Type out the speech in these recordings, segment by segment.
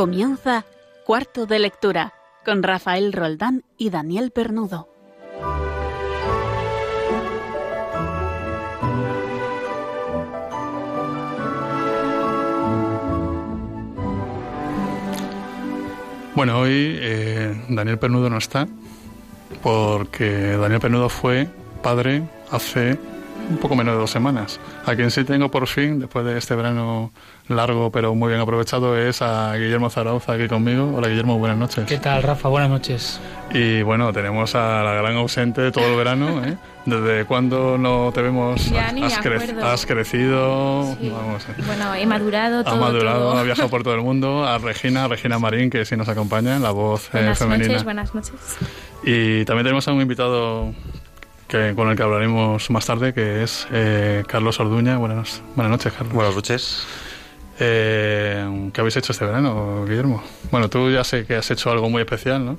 Comienza Cuarto de Lectura con Rafael Roldán y Daniel Pernudo. Bueno, hoy eh, Daniel Pernudo no está porque Daniel Pernudo fue padre hace un poco menos de dos semanas. A quien sí tengo por fin, después de este verano largo pero muy bien aprovechado, es a Guillermo Zarauza aquí conmigo. Hola Guillermo, buenas noches. ¿Qué tal, Rafa? Buenas noches. Y bueno, tenemos a la gran ausente todo el verano. ¿eh? ¿Desde cuándo no te vemos? Ya ni has, acuerdo. has crecido. Sí. Vamos, ¿eh? Bueno, he madurado todo. Ha madurado, todo. ha viajado por todo el mundo. A Regina, Regina Marín, que sí nos acompaña, la voz eh, Buenas femenina. noches, buenas noches. Y también tenemos a un invitado que, con el que hablaremos más tarde, que es eh, Carlos Orduña. Buenas, buenas noches, Carlos. Buenas noches. Eh, ¿Qué habéis hecho este verano, Guillermo? Bueno, tú ya sé que has hecho algo muy especial, ¿no?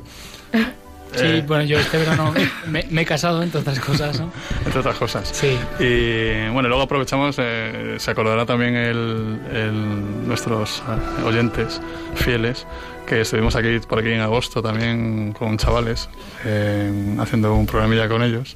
Sí, Eh, bueno, yo este verano me, me he casado, entre otras cosas, ¿no? Entre otras cosas. Sí. Y bueno, luego aprovechamos, eh, se acordará también el, el- nuestros eh, oyentes fieles, que estuvimos aquí por aquí en agosto también con chavales, eh, haciendo un programilla con ellos.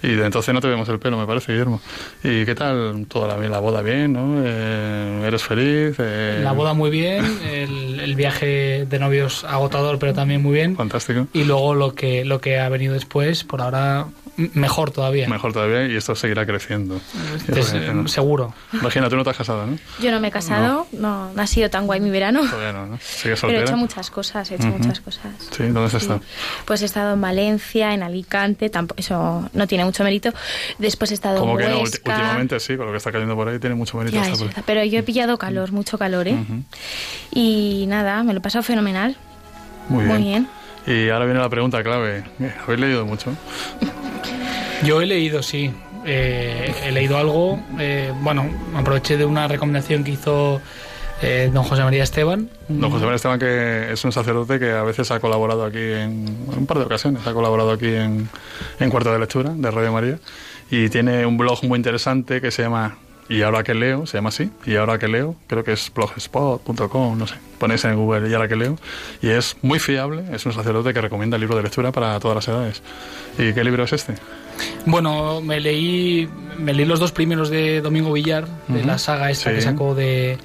Y de entonces no te vemos el pelo, me parece, Guillermo. ¿Y qué tal toda la, la boda? ¿Bien? ¿no? Eh, ¿Eres feliz? Eh, La boda muy bien, el, el viaje de novios agotador, pero también muy bien. Fantástico. Y luego lo que, lo que ha venido después, por ahora, mejor todavía. Mejor todavía y esto seguirá creciendo. Seguro. Regina, tú no te has casado, ¿no? Yo no me he casado, no, no ha sido tan guay mi verano. Todavía no, ¿no? ¿Sigues Pero he hecho muchas cosas, he hecho Ujú. muchas cosas. Sí, ¿dónde has Sí. estado? Pues he estado en Valencia, en Alicante, tampoco, eso no tiene mucho mérito. Después he estado Como en que no, ulti- Huesca. últimamente sí, con lo que está cayendo por ahí tiene mucho mérito. Ya, por- pero yo he pillado calor, mucho calor, ¿eh? Ujú. Y nada, me lo he pasado fenomenal. Muy bien. Muy bien. Y ahora viene la pregunta clave. ¿Habéis leído mucho? Yo he leído, sí. Eh, he leído algo. eh, bueno, aproveché de una recomendación que hizo eh, don José María Esteban. Don José María Esteban, que es un sacerdote que a veces ha colaborado aquí en, en un par de ocasiones, ha colaborado aquí en, en Cuarto de Lectura de Radio María y tiene un blog muy interesante que se llama Y ahora que leo, se llama así, Y ahora que leo, creo que es blogspot.com, no sé, ponéis en Google Y ahora que leo y es muy fiable, es un sacerdote que recomienda libros de lectura para todas las edades. ¿Y qué libro es este? Bueno, me leí, me leí los dos primeros de Domingo Villar, de Ujú. la saga esta Sí. que sacó de...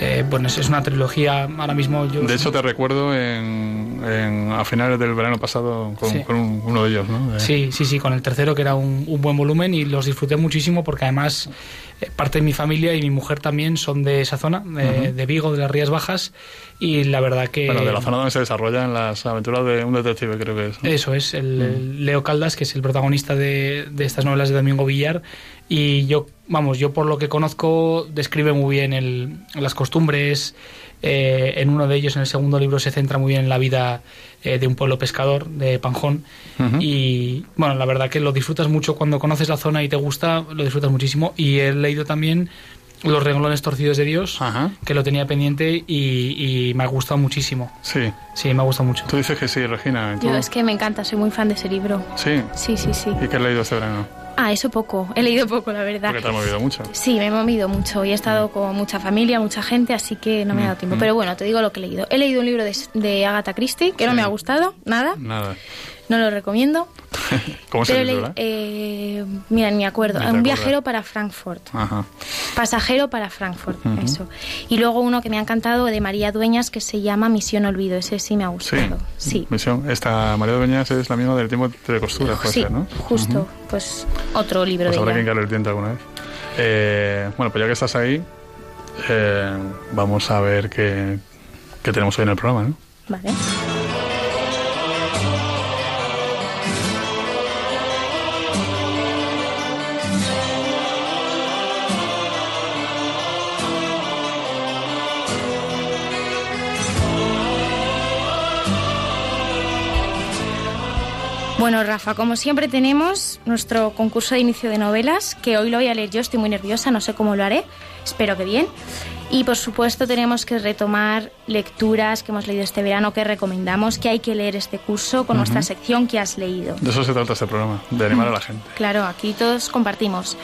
eh, bueno, es una trilogía, ahora mismo yo... De hecho, te recuerdo en, en- a finales del verano pasado con, Sí. con un- uno de ellos, ¿no? Sí, sí, sí, con el tercero que era un, un buen volumen y los disfruté muchísimo porque además parte de mi familia y mi mujer también son de esa zona, de, Ujú. de Vigo, de las Rías Bajas y la verdad que... Bueno, de la zona donde se desarrollan las aventuras de un detective, creo que es. ¿no? Eso es, el, el Leo Caldas, que es el protagonista de, de estas novelas de Domingo Villar. Y yo, vamos, yo por lo que conozco, describe muy bien el- las costumbres. eh, en uno de ellos, en el segundo libro, se centra muy bien en la vida eh, de un pueblo pescador, de Panjón. Ujú. Y bueno, la verdad que lo disfrutas mucho cuando conoces la zona y te gusta, lo disfrutas muchísimo. Y he leído también Los renglones torcidos de Dios, Ajá. que lo tenía pendiente y, y me ha gustado muchísimo. Sí. Sí, me ha gustado mucho. Tú dices que sí, Regina. ¿tú? Yo es que me encanta, soy muy fan de ese libro. Sí. Sí, sí, sí. ¿Y qué has leído este verano? Ah, eso poco. He leído poco, la verdad. Porque te has movido mucho. Sí, me he movido mucho y he estado con mucha familia, mucha gente, así que no me ha dado tiempo. Mm. Pero bueno, te digo lo que he leído. He leído un libro de, de Agatha Christie que no me ha gustado, nada. Nada. No lo recomiendo. ¿Cómo se titula? eh, mira, ni me acuerdo. Un viajero para Frankfurt. Ajá. Pasajero para Frankfurt, eso. Y luego uno que me ha encantado de María Dueñas que se llama Misión Olvido. Ese sí me ha gustado. Sí. Misión. Esta María Dueñas es la misma del tiempo de costura, Sí, ser, ¿no? justo. Pues otro libro Pues de habrá que hincarle el diente alguna vez. Eh, bueno, pues ya que estás ahí, eh, vamos a ver qué, qué tenemos hoy en el programa, ¿no? Vale. Bueno, Rafa, como siempre tenemos nuestro concurso de inicio de novelas, que hoy lo voy a leer yo, estoy muy nerviosa, no sé cómo lo haré, espero que bien. Y por supuesto tenemos que retomar lecturas que hemos leído este verano, que recomendamos, que hay que leer este curso con nuestra sección que has leído. De eso se trata este programa, de animar a la gente. Claro, aquí todos compartimos.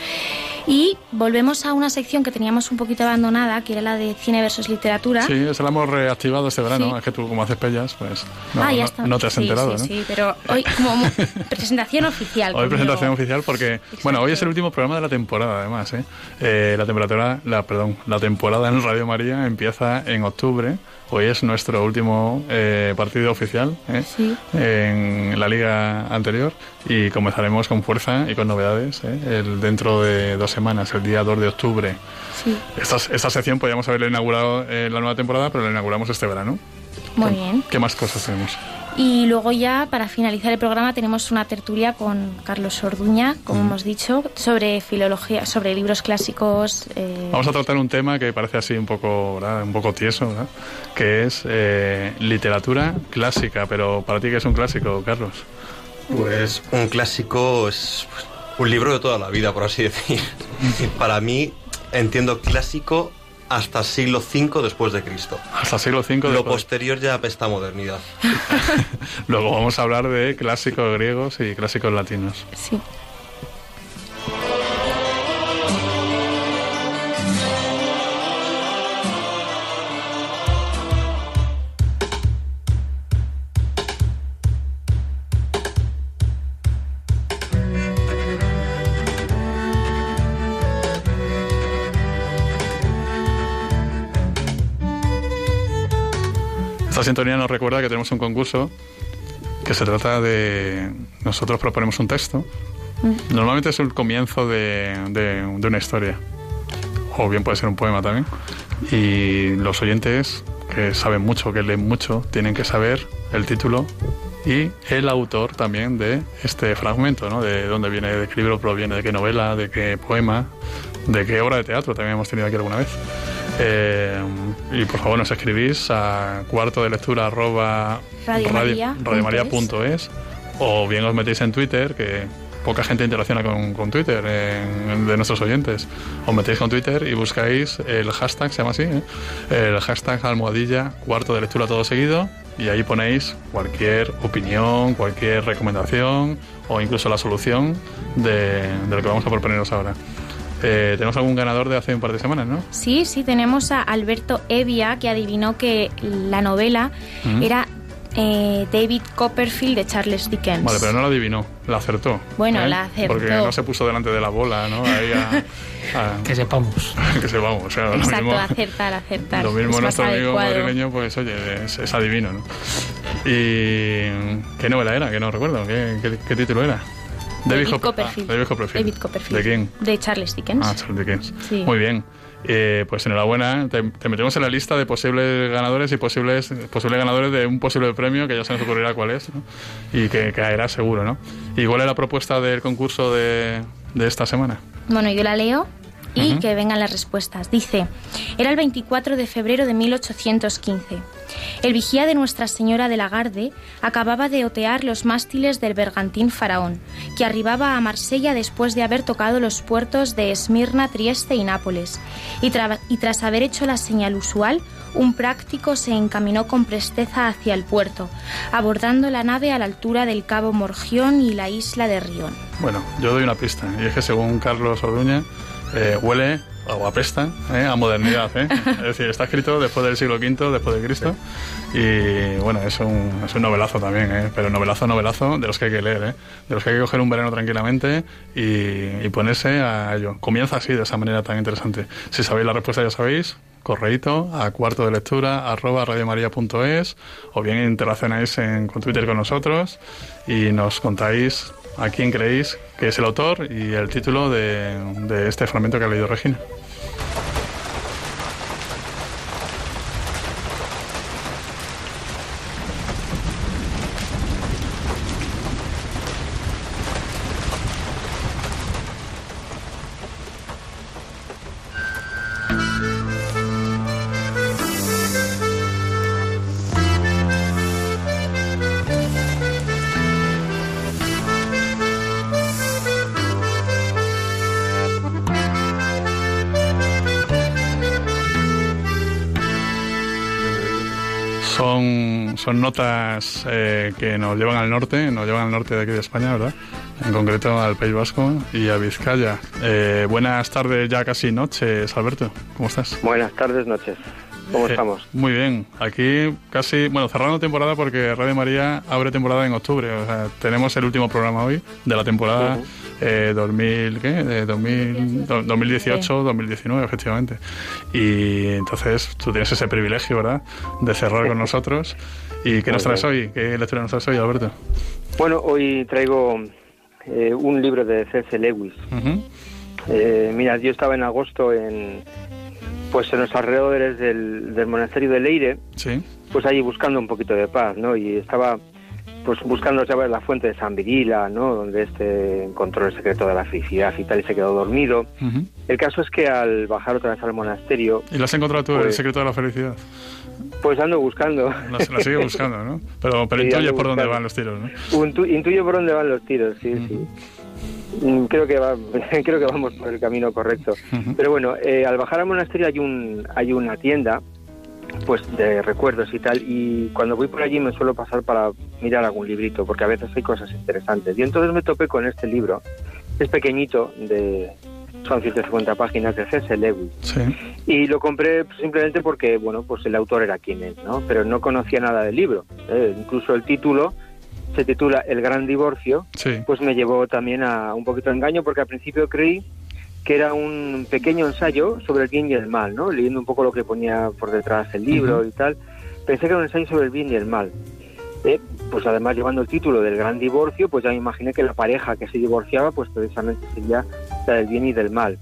Y volvemos a una sección que teníamos un poquito abandonada, que era la de cine versus literatura. Sí, esa la hemos reactivado este verano. Es que tú, como haces pellas, pues no, ah, ya no, te has enterado, sí, ¿no? Sí, pero hoy como presentación oficial. Hoy presentación oficial porque, bueno, hoy es el último programa de la temporada, además. ¿eh? eh la temperatura, la, perdón, la temporada en Radio María empieza en octubre. Hoy es nuestro último eh, partido oficial ¿eh? en la liga anterior y comenzaremos con fuerza y con novedades ¿eh? el, dentro de dos semanas, el día 2 de octubre. Esta, esta sección podríamos haberla inaugurado en la nueva temporada, pero la inauguramos este verano. Muy bien. ¿Qué más cosas tenemos? Y luego ya, para finalizar el programa, tenemos una tertulia con Carlos Orduña, como hemos dicho, sobre filología, sobre libros clásicos. Eh, Vamos a tratar un tema que parece así un poco, un poco tieso, que es eh, literatura clásica. Pero para ti, ¿qué es un clásico, Carlos? Pues un clásico es un libro de toda la vida, por así decir. para mí, entiendo clásico hasta siglo V después de Cristo. Hasta siglo V. Lo posterior ya apesta modernidad. Luego vamos a hablar de clásicos griegos y clásicos latinos. Sí. Esta sintonía nos recuerda que tenemos un concurso que se trata de... Nosotros proponemos un texto. Normalmente es el comienzo de, de, una historia. O bien puede ser un poema también. Y los oyentes que saben mucho, que leen mucho, tienen que saber el título y el autor también de este fragmento, ¿no? De dónde viene, de qué libro proviene, de qué novela, de qué poema, de qué obra de teatro también hemos tenido aquí alguna vez. Eh, y por favor nos escribís a cuarto de lectura arroba radiomaria.es o bien os metéis en Twitter, que poca gente interacciona con, Twitter de nuestros oyentes. Os metéis con Twitter y buscáis el hashtag, se llama así, ¿eh? el hashtag almohadilla cuarto de lectura todo seguido y ahí ponéis cualquier opinión, cualquier recomendación o incluso la solución de, de lo que vamos a proponeros ahora. Eh, tenemos algún ganador de hace un par de semanas, ¿no? Sí, sí, tenemos a Alberto Evia, que adivinó que la novela era eh, David Copperfield de Charles Dickens. Vale, pero no la adivinó, la acertó. Bueno, ¿eh? la acertó. Porque no se puso delante de la bola, ¿no? Ahí a, que sepamos. que sepamos, o sea, Exacto, lo mismo, acertar, acertar. Lo mismo nuestro amigo madrileño, pues oye, es, adivino, ¿no? ¿Y qué novela era? Que no recuerdo, qué título era? David, Copperfield. David Copperfield. David Copperfield. ¿De quién? De Charles Dickens. Ah, Charles Dickens. Muy bien. Eh, pues enhorabuena, te, metemos en la lista de posibles ganadores y posibles, posibles ganadores de un posible premio que ya se nos ocurrirá cuál es ¿no? y que caerá seguro, ¿no? ¿Y cuál es la propuesta del concurso de, de esta semana? Bueno, yo la leo y que vengan las respuestas. Dice, era el 24 de febrero de 1815. El vigía de Nuestra Señora de la Garde acababa de otear los mástiles del bergantín Faraón, que arribaba a Marsella después de haber tocado los puertos de Esmirna, Trieste y Nápoles, y, y tras haber hecho la señal usual, un práctico se encaminó con presteza hacia el puerto, abordando la nave a la altura del cabo Morgión y la isla de Rión. Bueno, yo doy una pista, y es que según Carlos Orduña, eh, huele o apesta ¿eh? a modernidad. ¿eh? es decir, está escrito después del siglo V, después de Cristo. Y bueno, es un, es un novelazo también, ¿eh? pero novelazo, novelazo de los que hay que leer, ¿eh? de los que hay que coger un verano tranquilamente y, ponerse a ello. Comienza así, de esa manera tan interesante. Si sabéis la respuesta, ya sabéis, correíto a cuarto de lectura arroba radiomaria.es o bien interaccionáis en, Twitter con nosotros y nos contáis a quién creéis que es el autor y el título de, este fragmento que ha leído Regina. Son notas eh, que nos llevan al norte, nos llevan al norte de aquí de España, ¿verdad? En concreto al País Vasco y a Vizcaya. Eh, buenas tardes, ya casi noches, Alberto. ¿Cómo estás? Buenas tardes, noches. ¿Cómo Eh, estamos? Muy bien. Aquí casi, bueno, cerrando temporada porque Radio María abre temporada en octubre. O sea, tenemos el último programa hoy de la temporada Ujú. eh, 2000, ¿qué? De 2000, do- 2018, 2019, efectivamente. Y entonces tú tienes ese privilegio, ¿verdad? De cerrar con nosotros. ¿Y qué nos traes hoy? ¿Qué lectura nos traes hoy, Alberto? Bueno, hoy traigo eh, un libro de C.S. Lewis. Eh, mira, yo estaba en agosto en pues en los alrededores del, del monasterio de Leire, Sí. pues allí buscando un poquito de paz, ¿no? Y estaba pues buscando saber la fuente de San Virila, ¿no? Donde este encontró el secreto de la felicidad y tal y se quedó dormido. El caso es que al bajar otra vez al monasterio, ¿Y lo has encontrado tú, el Pues- secreto de la felicidad? Pues ando buscando. La, la sigue buscando, ¿no? Pero, pero Sí, por dónde van los tiros, ¿no? Intu- intuyo por dónde van los tiros, sí, sí. Mm, Creo que va, creo que vamos por el camino correcto. Pero bueno, eh, al bajar al monasterio hay un hay una tienda pues de recuerdos y tal y cuando voy por allí me suelo pasar para mirar algún librito porque a veces hay cosas interesantes y entonces me topé con este libro es pequeñito de son 150 páginas de C.S. Lewis Sí. y lo compré simplemente porque bueno pues el autor era quien es no pero no conocía nada del libro Eh, incluso el título se titula El gran divorcio Sí. pues me llevó también a un poquito de engaño porque al principio creí que era un pequeño ensayo sobre el bien y el mal, ¿no? Leyendo un poco lo que ponía por detrás el libro Ujú. y tal, pensé que era un ensayo sobre el bien y el mal. Eh, pues además llevando el título del gran divorcio, pues ya me imaginé que la pareja que se divorciaba, pues precisamente sería del bien y del mal.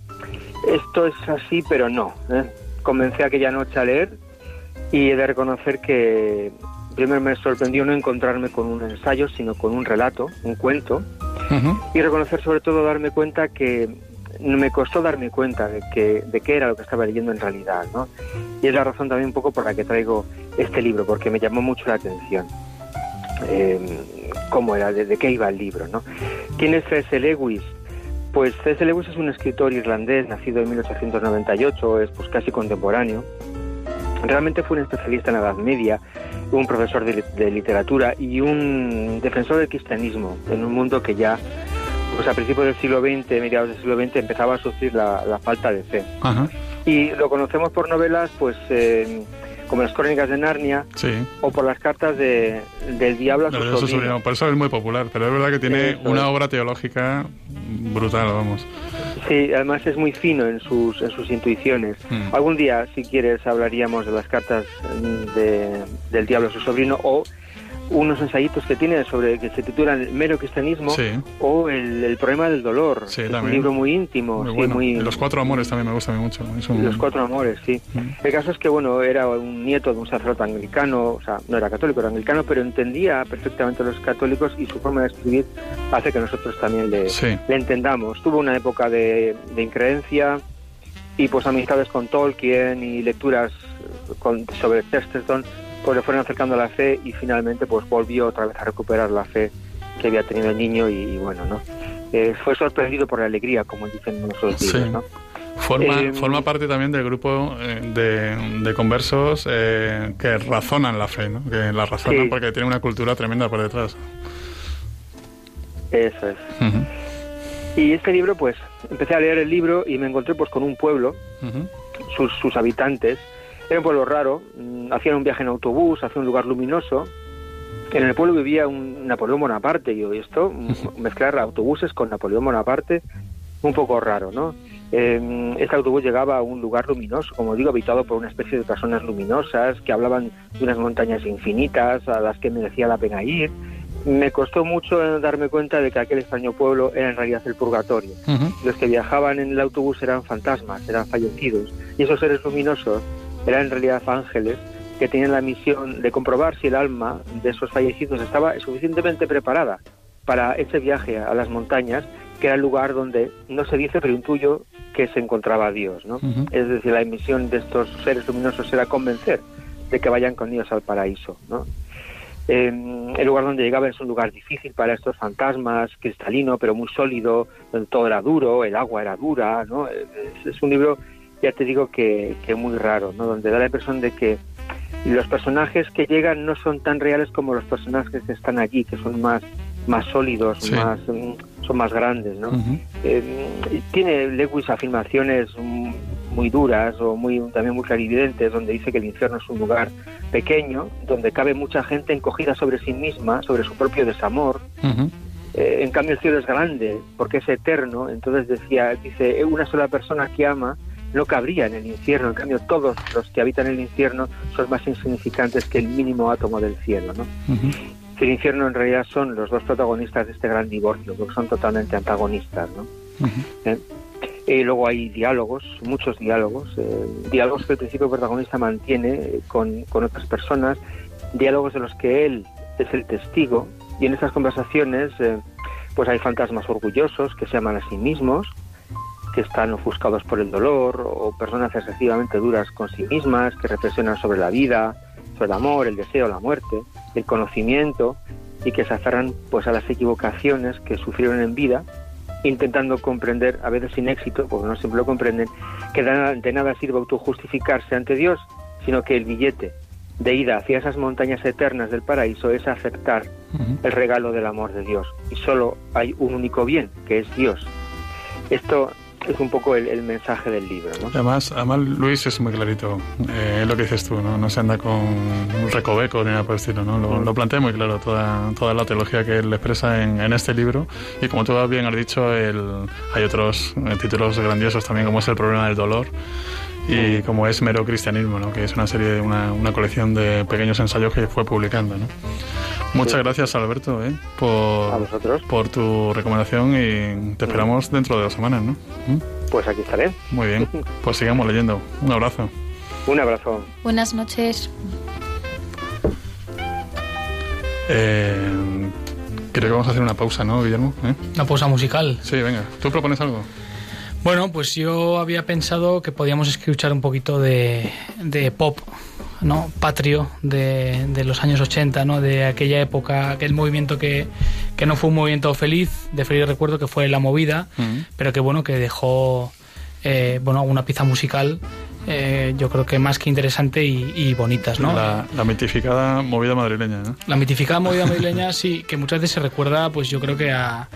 Esto es así, pero no. ¿eh? Comencé aquella noche a leer y he de reconocer que primero me sorprendió no encontrarme con un ensayo, sino con un relato, un cuento, Ujú. y reconocer sobre todo darme cuenta que me costó darme cuenta de que de qué era lo que estaba leyendo en realidad, ¿no? Y es la razón también un poco por la que traigo este libro, porque me llamó mucho la atención. Eh, cómo era, de, de qué iba el libro, ¿no? ¿Quién es C.S. Lewis? Pues C.S. Lewis es un escritor irlandés nacido en 1898, es pues casi contemporáneo. Realmente fue un especialista en la Edad Media, un profesor de, de literatura y un defensor del cristianismo en un mundo que ya pues a principios del siglo XX, mediados del siglo XX, empezaba a sufrir la, la falta de fe. Ajá. Y lo conocemos por novelas, pues eh, como las Crónicas de Narnia Sí. o por las cartas de, del diablo a su sobrino. Por eso es muy popular, pero es verdad que tiene Eso una obra teológica brutal, vamos. Sí, además es muy fino en sus, en sus intuiciones. Mm. Algún día, si quieres, hablaríamos de las cartas de, del diablo a su sobrino o unos ensayitos que tiene sobre que se titulan Mero Cristianismo Sí. o el, el problema del dolor. Sí, es un libro muy íntimo, Muy sí, bueno. muy- Los cuatro amores también me gusta mucho. Un- Los cuatro amores, sí. Mm. El caso es que, bueno, era un nieto de un sacerdote anglicano, o sea, no era católico, era anglicano, pero entendía perfectamente a los católicos y su forma de escribir hace que nosotros también le entendamos. Tuvo una época de, de increencia y pues amistades con Tolkien y lecturas con, sobre Chesterton, pues le fueron acercando a la fe y finalmente pues volvió otra vez a recuperar la fe que había tenido el niño y, y bueno, ¿no? Eh, fue sorprendido por la alegría, como dicen en nuestros Sí. libros, ¿no? Forma, Eh, forma parte también del grupo eh, de, de conversos eh, que razonan la fe, ¿no? Que la razonan Sí. porque tiene una cultura tremenda por detrás. Eso es. Y este libro, pues, empecé a leer el libro y me encontré pues con un pueblo, sus, sus habitantes. Era un pueblo raro, mm, hacían un viaje en autobús hacia un lugar luminoso. En el pueblo vivía un Napoleón Bonaparte, y yo, y esto, mm, mezclar autobuses con Napoleón Bonaparte, un poco raro, ¿no? Eh, este autobús llegaba a un lugar luminoso, como digo, habitado por una especie de personas luminosas que hablaban de unas montañas infinitas a las que merecía la pena ir. Me costó mucho darme cuenta de que aquel extraño pueblo era en realidad el purgatorio. Ujú. Los que viajaban en el autobús eran fantasmas, eran fallecidos. Y esos seres luminosos eran en realidad ángeles que tenían la misión de comprobar si el alma de esos fallecidos estaba suficientemente preparada para ese viaje a las montañas, que era el lugar donde no se dice, pero intuyo que se encontraba Dios. ¿no? Es decir, la misión de estos seres luminosos era convencer de que vayan con Dios al paraíso. ¿no? Eh, el lugar donde llegaba es un lugar difícil para estos fantasmas, cristalino, pero muy sólido, donde todo era duro, el agua era dura, ¿no? Es, es un libro, ya te digo, que, que muy raro, ¿no? Donde da la impresión de que los personajes que llegan no son tan reales como los personajes que están allí, que son más, más sólidos, más, mm, son más grandes. ¿no? Eh, tiene Lewis afirmaciones muy duras o muy también muy clarividentes, donde dice que el infierno es un lugar pequeño, donde cabe mucha gente encogida sobre sí misma, sobre su propio desamor. Eh, en cambio el cielo es grande porque es eterno. Entonces decía, dice, una sola persona que ama no cabría en el infierno. En cambio, todos los que habitan el infierno son más insignificantes que el mínimo átomo del cielo. ¿no? El infierno en realidad son los dos protagonistas de este gran divorcio, porque son totalmente antagonistas. ¿no? ¿Eh? Y luego hay diálogos, muchos diálogos, eh, diálogos que el principio protagonista mantiene con, con otras personas, diálogos de los que él es el testigo, y en esas conversaciones eh, pues hay fantasmas orgullosos que se aman a sí mismos, que están ofuscados por el dolor, o personas excesivamente duras con sí mismas, que reflexionan sobre la vida, sobre el amor, el deseo, la muerte, el conocimiento, y que se aferran pues a las equivocaciones que sufrieron en vida, intentando comprender, a veces sin éxito, porque no siempre lo comprenden, que de nada sirve autojustificarse ante Dios, sino que el billete de ida hacia esas montañas eternas del paraíso es aceptar el regalo del amor de Dios. Y solo hay un único bien, que es Dios. Esto es un poco el, mensaje del libro. ¿no? Además, además, Luis es muy clarito, eh, lo que dices tú, ¿no? no se anda con un recoveco ni nada por el estilo, ¿no? lo, lo, plantea muy claro toda, toda la teología que él expresa en, en este libro y como tú bien has dicho, el, hay otros eh, títulos grandiosos también como es El problema del dolor y como es Mero Cristianismo, ¿no? que es una serie, una, una colección de pequeños ensayos que fue publicando. ¿no? Muchas gracias, Alberto, ¿eh? por, por tu recomendación y te esperamos dentro de dos semanas, ¿no? ¿Mm? Pues aquí estaré. Muy bien, pues sigamos leyendo. Un abrazo. Un abrazo. Buenas noches. Eh, creo que vamos a hacer una pausa, ¿no, Guillermo? ¿Eh? Una pausa musical. Sí, venga. ¿Tú propones algo? Bueno, pues yo había pensado que podíamos escuchar un poquito de, de pop, ¿no? Patrio de, de, los años 80, ¿no? De aquella época, aquel movimiento que, que no fue un movimiento feliz, de feliz recuerdo, que fue La Movida, uh -huh. pero que bueno, que dejó, eh, bueno, una pieza musical eh, yo creo que más que interesante y, y bonitas, ¿no? La, la, mitificada movida madrileña, ¿no? La mitificada movida madrileña, sí, que muchas veces se recuerda, pues yo creo que a,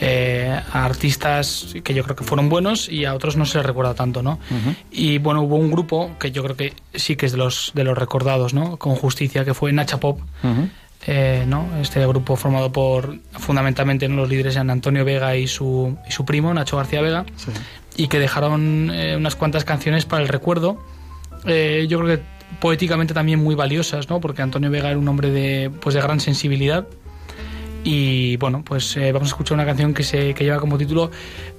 eh, a artistas que yo creo que fueron buenos y a otros no se les recuerda tanto, ¿no? Uh -huh. Y bueno, hubo un grupo que yo creo que sí que es de los, de los recordados, ¿no? Con justicia, que fue Nacha Pop. Uh -huh. Eh, ¿no? Este grupo formado por fundamentalmente ¿no? los líderes eran Antonio Vega y su, y su primo, Nacho García Vega, sí. Y que dejaron eh, unas cuantas canciones para el recuerdo. Eh, yo creo que poéticamente también muy valiosas, ¿no? porque Antonio Vega era un hombre de, pues de gran sensibilidad. Y bueno, pues eh, vamos a escuchar una canción que, se, que lleva como título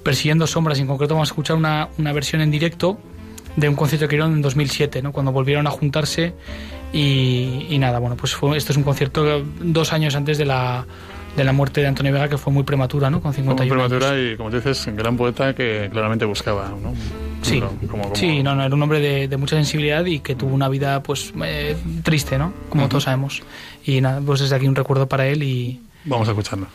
Persiguiendo Sombras. En concreto, vamos a escuchar una, una versión en directo de un concierto que dieron en 2007, ¿no? cuando volvieron a juntarse y, y, nada, bueno, pues fue, esto es un concierto dos años antes de la, de la muerte de Antonio Vega, que fue muy prematura, ¿no? Con 51 Muy prematura años. y, como dices, gran poeta que claramente buscaba, ¿no? Sí, como, como... sí no, no, era un hombre de, de, mucha sensibilidad y que tuvo una vida, pues, eh, triste, ¿no? Como uh -huh. todos sabemos. Y nada, pues desde aquí un recuerdo para él y... Vamos a escucharlo.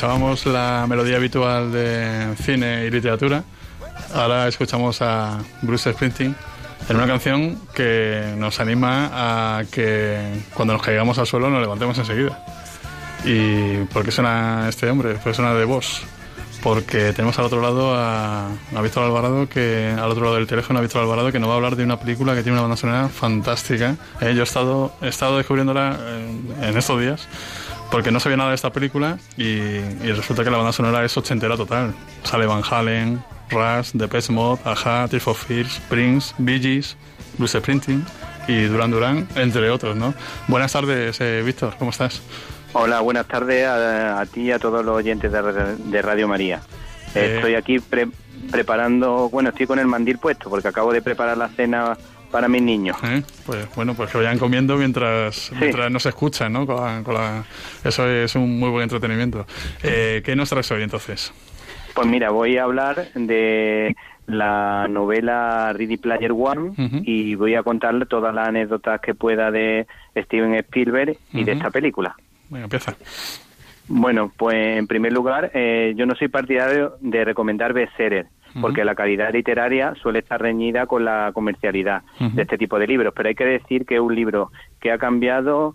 Escuchábamos la melodía habitual de cine y literatura. Ahora escuchamos a Bruce Springsteen en una canción que nos anima a que cuando nos caigamos al suelo nos levantemos enseguida. ¿Y por qué suena este hombre? Pues suena de voz. Porque tenemos al otro lado a, a Víctor Alvarado, que al otro lado del teléfono a Víctor Alvarado, que nos va a hablar de una película que tiene una banda sonora fantástica. Eh, yo he estado, he estado descubriéndola en, en estos días porque no sabía nada de esta película y, y resulta que la banda sonora es ochentera total. Sale Van Halen, Rush, Depeche Mode, Aja, Tears for Fears, Prince, Bee Gees, Bruce Springsteen y Duran Duran, entre otros, ¿no? Buenas tardes, eh, Víctor, ¿cómo estás? Hola, buenas tardes a, a ti y a todos los oyentes de, de Radio María. Eh. Estoy aquí pre- preparando, bueno, estoy con el mandil puesto porque acabo de preparar la cena para mis niños. ¿Eh? Pues bueno, pues que vayan comiendo mientras, mientras nos escuchan, ¿no? Con la- con la- eso es un muy buen entretenimiento. Eh, ¿Qué nos traes hoy entonces? Pues mira, voy a hablar de la novela Ready Player One y voy a contarle todas las anécdotas que pueda de Steven Spielberg y de esta película. Venga, empieza. Bueno, pues en primer lugar, eh, yo no soy partidario de recomendar bestsellers, porque la calidad literaria suele estar reñida con la comercialidad de este tipo de libros, pero hay que decir que es un libro que ha cambiado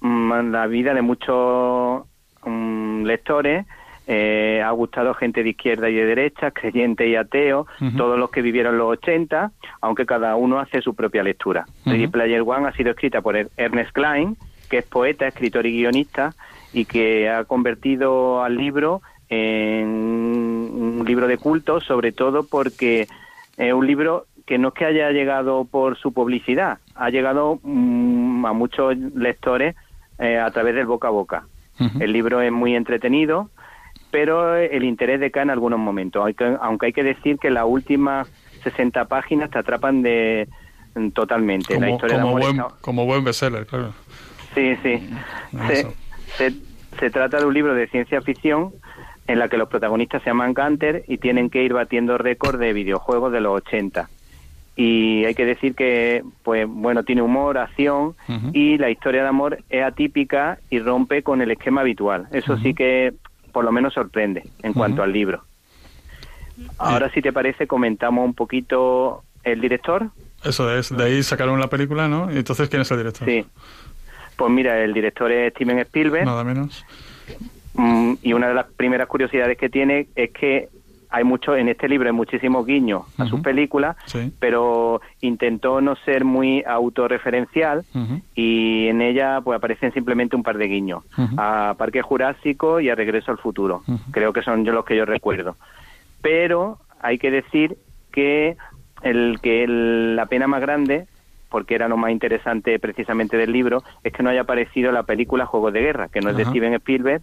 mm, la vida de muchos mm, lectores, eh, ha gustado gente de izquierda y de derecha, creyentes y ateos, Ujú. todos los que vivieron los 80, aunque cada uno hace su propia lectura. Ready. Player One ha sido escrita por Er- Ernest Klein, que es poeta, escritor y guionista, y que ha convertido al libro en un libro de culto, sobre todo porque es un libro que no es que haya llegado por su publicidad, ha llegado mm, a muchos lectores eh, a través del boca a boca. El libro es muy entretenido, pero el interés decae en algunos momentos, aunque hay que decir que las últimas 60 páginas te atrapan de totalmente. la Como, historia de amor buen, está- como buen bestseller, claro. Sí, sí. Se, Eso. se, se trata de un libro de ciencia ficción en la que los protagonistas se llaman Gunter y tienen que ir batiendo récords de videojuegos de los 80. y hay que decir que pues bueno tiene humor acción y la historia de amor es atípica y rompe con el esquema habitual eso sí que por lo menos sorprende en cuanto al libro ahora si te parece comentamos un poquito el director Eso es, de ahí sacaron la película, ¿no? Y entonces, ¿quién es el director? sí pues mira el director es Steven Spielberg Nada menos. Mm, y una de las primeras curiosidades que tiene es que hay mucho en este libro hay muchísimos guiños a sus películas Sí. pero intentó no ser muy autorreferencial y en ella pues aparecen simplemente un par de guiños a Parque Jurásico y a Regreso al Futuro. Creo que son yo los que yo recuerdo. Pero hay que decir que el que el- la pena más grande porque era lo más interesante precisamente del libro es que no haya aparecido la película Juegos de Guerra que no es de. Steven Spielberg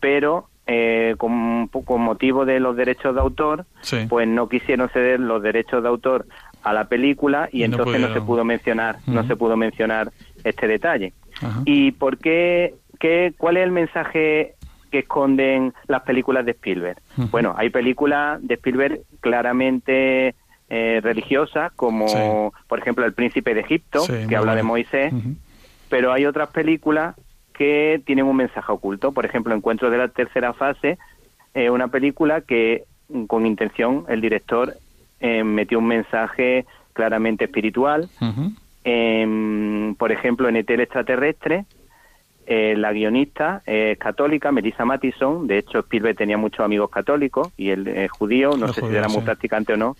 pero eh, con, con motivo de los derechos de autor Sí. pues no quisieron ceder los derechos de autor a la película y entonces no, se pudo mencionar no se pudo mencionar este detalle. Y por qué, qué cuál es el mensaje que esconden las películas de Spielberg bueno hay películas de Spielberg claramente eh, religiosas como Sí. por ejemplo El Príncipe de Egipto Sí, que habla de. Moisés pero hay otras películas que tienen un mensaje oculto. Por ejemplo, Encuentro de la tercera fase, eh, una película que mm, con intención el director eh, metió un mensaje claramente espiritual. Em, por ejemplo, en Etel extraterrestre, eh, la guionista es católica, Melissa Mattison. De hecho, Spielberg tenía muchos amigos católicos y él es judío. No sé judío, si era muy practicante o no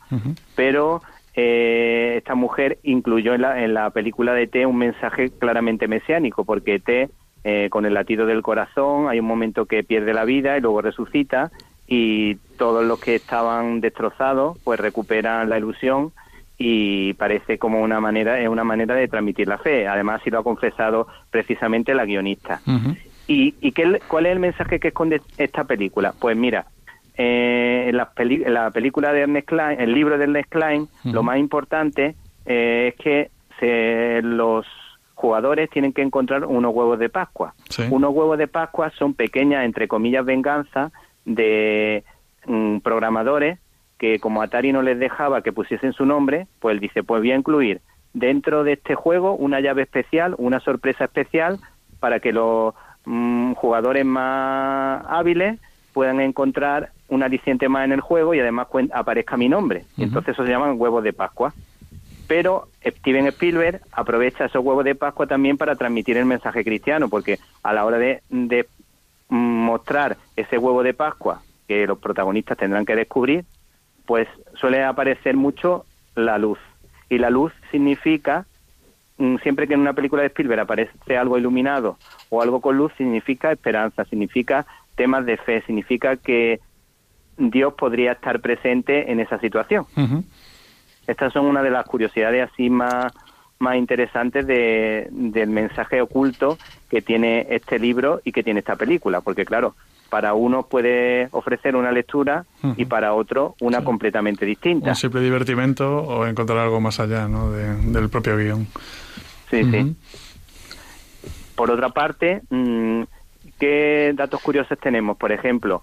pero eh, esta mujer incluyó en la, en la película de T un mensaje claramente mesiánico, porque T, eh, con el latido del corazón, hay un momento que pierde la vida y luego resucita, y todos los que estaban destrozados, pues recuperan la ilusión y parece como una manera, es una manera de transmitir la fe. Además, sí lo ha confesado precisamente la guionista. Ujú. ¿Y, y qué, cuál es el mensaje que esconde esta película? Pues mira, eh, en, la peli- la película de Ernest Klein, el libro de Ernest Klein, lo más importante eh, es que se, los jugadores tienen que encontrar unos huevos de Pascua. Sí. Unos huevos de Pascua son pequeñas, entre comillas, venganzas de mm, programadores que como Atari no les dejaba que pusiesen su nombre, pues él dice, pues voy a incluir dentro de este juego una llave especial, una sorpresa especial para que los mm, jugadores más hábiles puedan encontrar un aliciente más en el juego y además aparezca mi nombre. Entonces eso se llaman huevos de Pascua. Pero Steven Spielberg aprovecha esos huevos de Pascua también para transmitir el mensaje cristiano, porque a la hora de, mostrar ese huevo de Pascua que los protagonistas tendrán que descubrir, pues suele aparecer mucho la luz. Y la luz significa, mm, siempre que en una película de Spielberg aparece algo iluminado o algo con luz, significa esperanza, significa temas de fe, significa que Dios podría estar presente en esa situación. Ujú. Estas son una de las curiosidades así más, más interesantes de, del mensaje oculto que tiene este libro y que tiene esta película, porque claro, para uno puede ofrecer una lectura y para otro una completamente distinta. Un simple divertimento o encontrar algo más allá ¿no? de- del propio guion. Sí, sí. Por otra parte, mm, ¿qué datos curiosos tenemos? Por ejemplo,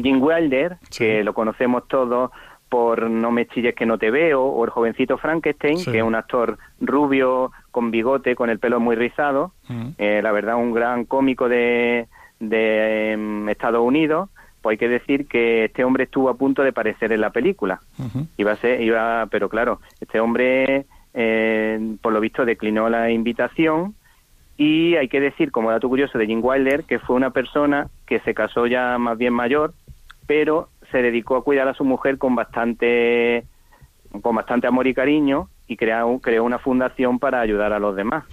Jim Wilder, Sí. que lo conocemos todos por No me chilles que no te veo, o el jovencito Frankenstein, Sí. que es un actor rubio, con bigote, con el pelo muy rizado, Ujú. eh, la verdad un gran cómico de, de em, Estados Unidos, pues hay que decir que este hombre estuvo a punto de aparecer en la película. Iba a ser, iba, pero claro, este hombre, eh, por lo visto, declinó la invitación y hay que decir, como dato curioso de Jim Wilder, que fue una persona que se casó ya más bien mayor, pero se dedicó a cuidar a su mujer con bastante, con bastante amor y cariño y creó, creó una fundación para ayudar a los demás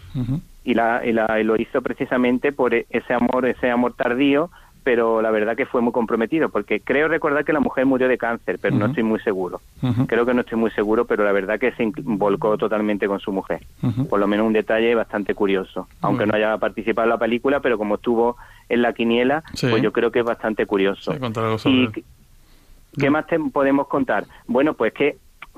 y, la, y, la- y lo hizo precisamente por e- ese amor, ese amor tardío, pero la verdad que fue muy comprometido, porque creo recordar que la mujer murió de cáncer, pero no estoy muy seguro. Creo que no estoy muy seguro, pero la verdad que se volcó totalmente con su mujer. Por lo menos un detalle bastante curioso, aunque no haya participado en la película, pero como estuvo en la quiniela, Sí. pues yo creo que es bastante curioso. Sí, ¿Y. qué- más te podemos contar? Bueno, pues que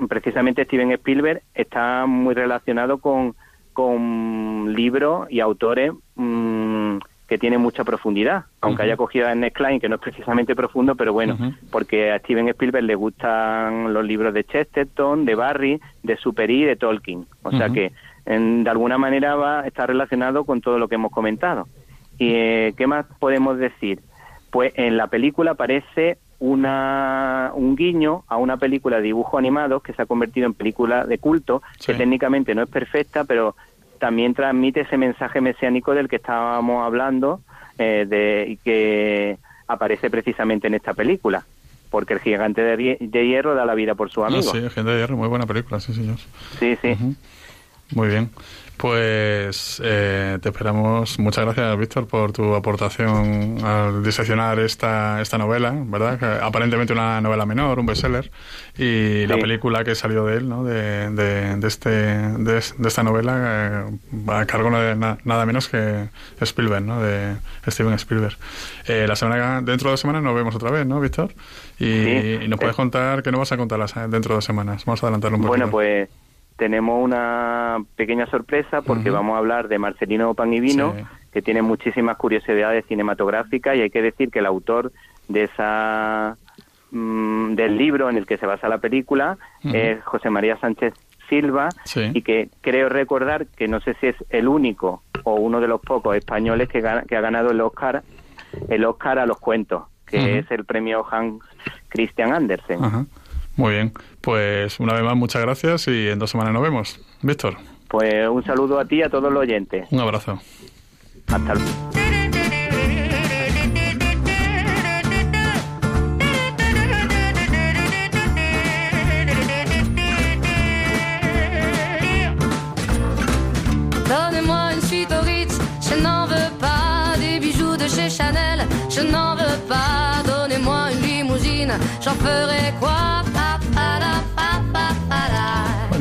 precisamente Steven Spielberg está muy relacionado con, con libros y autores mm, que tiene mucha profundidad, aunque haya cogido a Ernest Klein, que no es precisamente profundo, pero bueno, porque a Steven Spielberg le gustan los libros de Chesterton, de Barry, de Superi y de Tolkien. O sea que en- de alguna manera va está relacionado con todo lo que hemos comentado. ¿Y eh, qué más podemos decir? Pues en la película aparece una, un guiño a una película de dibujos animados que se ha convertido en película de culto, que técnicamente no es perfecta, pero también transmite ese mensaje mesiánico del que estábamos hablando eh, de, y que aparece precisamente en esta película, porque el gigante de, de hierro da la vida por su Ah, amigo. sí, Gente de Hierro, muy buena película, sí, señor. sí, sí. Muy bien. Pues eh, te esperamos. Muchas gracias, Víctor, por tu aportación al diseccionar esta, esta novela, ¿verdad? Aparentemente una novela menor, un bestseller, y la película que salió de él, ¿no? De, de, de este, de, es- de esta novela, eh, a cargo de na- nada menos que Spielberg, ¿no? De Steven Spielberg. Eh, la semana dentro de dos semanas nos vemos otra vez, ¿no, Víctor? Y, Sí. y nos puedes Eh. contar que no vas a contar dentro de dos semanas. Vamos a adelantarlo un poquito. Bueno, pues tenemos una pequeña sorpresa porque vamos a hablar de Marcelino Pan y Vino, Sí. que tiene muchísimas curiosidades cinematográficas y hay que decir que el autor de esa mm, del libro en el que se basa la película es José María Sánchez Silva Sí. y que creo recordar que no sé si es el único o uno de los pocos españoles que, gana- que ha ganado el Oscar el Oscar a los cuentos, que es el premio Hans Christian Andersen. Muy bien. Pues una vez más, muchas gracias y en dos semanas nos vemos. Víctor, Pues un saludo a ti y a todos los oyentes. un abrazo. Hasta luego. Donnez-moi une suite au Ritz, je n'en veux pas des bijoux de chez Chanel, je n'en veux pas. Donnez-moi une limousine, j'en ferai quoi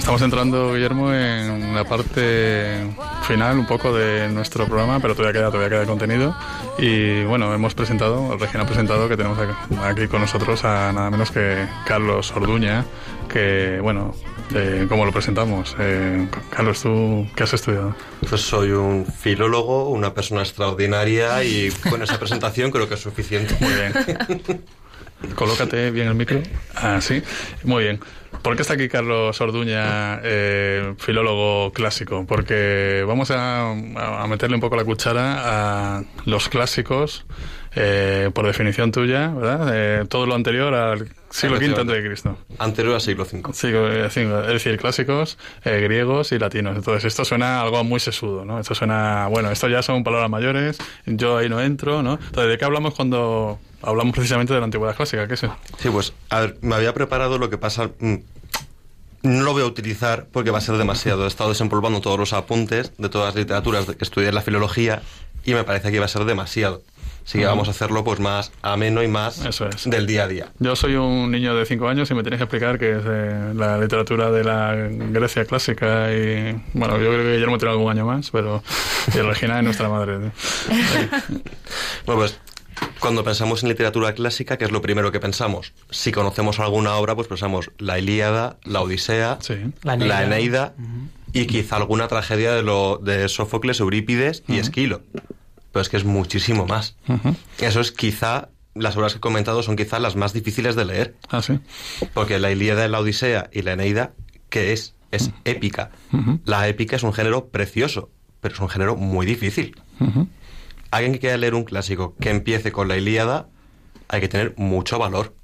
Estamos entrando, Guillermo, en la parte final un poco de nuestro programa, pero todavía queda, todavía queda contenido. Y bueno, hemos presentado, Regina ha presentado que tenemos aquí, con nosotros a nada menos que Carlos Orduña, que bueno, eh, ¿cómo lo presentamos? Eh, Carlos, ¿tú qué has estudiado? Pues soy un filólogo, una persona extraordinaria y con esa presentación creo que es suficiente. Muy bien. Colócate bien el micro. Ah, sí. Muy bien. ¿Por qué está aquí Carlos Orduña, eh, filólogo clásico? Porque vamos a, a meterle un poco la cuchara a los clásicos, eh, por definición tuya, ¿verdad? Eh, todo lo anterior al siglo V antes de Cristo. Anterior al siglo V. Siglo- siglo- es decir, clásicos, griegos y latinos. Entonces, esto suena algo muy sesudo, ¿no? Esto suena, bueno, esto ya son palabras mayores, yo ahí no entro, ¿no? Entonces, ¿de qué hablamos cuando hablamos precisamente de la antigüedad clásica? ¿Qué es eso? Sí, pues, a ver, me había preparado lo que pasa. No lo voy a utilizar porque va a ser demasiado. He estado desempolvando todos los apuntes de todas las literaturas que estudié en la filología y me parece que iba a ser demasiado. Así que vamos a hacerlo pues más ameno y más Eso es. del día a día. Yo soy un niño de 5 años y me tenéis que explicar qué es eh, la literatura de la Grecia clásica y... Bueno, yo creo que Guillermo tiene algún año más, pero... Y Regina es nuestra madre. ¿no? Bueno, pues cuando pensamos en literatura clásica, ¿qué es lo primero que pensamos? Si conocemos alguna obra, pues pensamos la Ilíada, la Odisea, Sí. La la Eneida. Y quizá alguna tragedia de, lo, de Sófocles, Eurípides y Esquilo. Pero es que es muchísimo más. Eso es quizá, las obras que he comentado son quizá las más difíciles de leer. Ah, sí. Porque la Ilíada, la Odisea y la Eneida, ¿qué es? Es épica. La épica es un género precioso, pero es un género muy difícil. Ujú. Alguien que quiera leer un clásico que empiece con la Ilíada, hay que tener mucho valor.